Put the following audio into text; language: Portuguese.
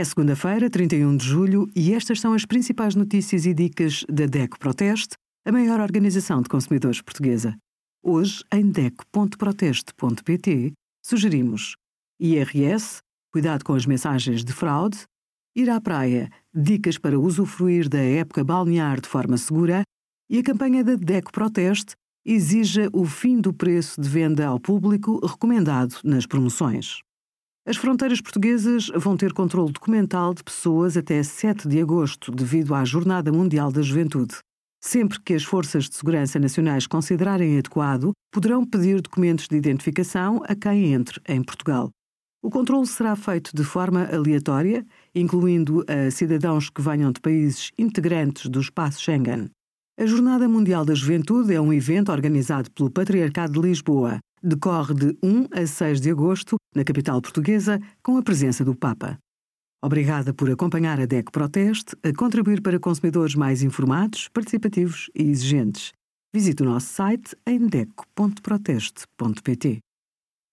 É segunda-feira, 31 de julho, e estas são as principais notícias e dicas da DECO Proteste, a maior organização de consumidores portuguesa. Hoje, em DECO.proteste.pt, sugerimos IRS, cuidado com as mensagens de fraude, ir à praia, dicas para usufruir da época balnear de forma segura e a campanha da DECO Proteste exija o fim do preço de venda ao público recomendado nas promoções. As fronteiras portuguesas vão ter controle documental de pessoas até 7 de agosto, devido à Jornada Mundial da Juventude. Sempre que as forças de segurança nacionais considerarem adequado, poderão pedir documentos de identificação a quem entre em Portugal. O controle será feito de forma aleatória, incluindo a cidadãos que venham de países integrantes do espaço Schengen. A Jornada Mundial da Juventude é um evento organizado pelo Patriarcado de Lisboa. Decorre de 1 a 6 de agosto, na capital portuguesa, com a presença do Papa. Obrigada por acompanhar a DEC Proteste a contribuir para consumidores mais informados, participativos e exigentes. Visite o nosso site em deco.proteste.pt.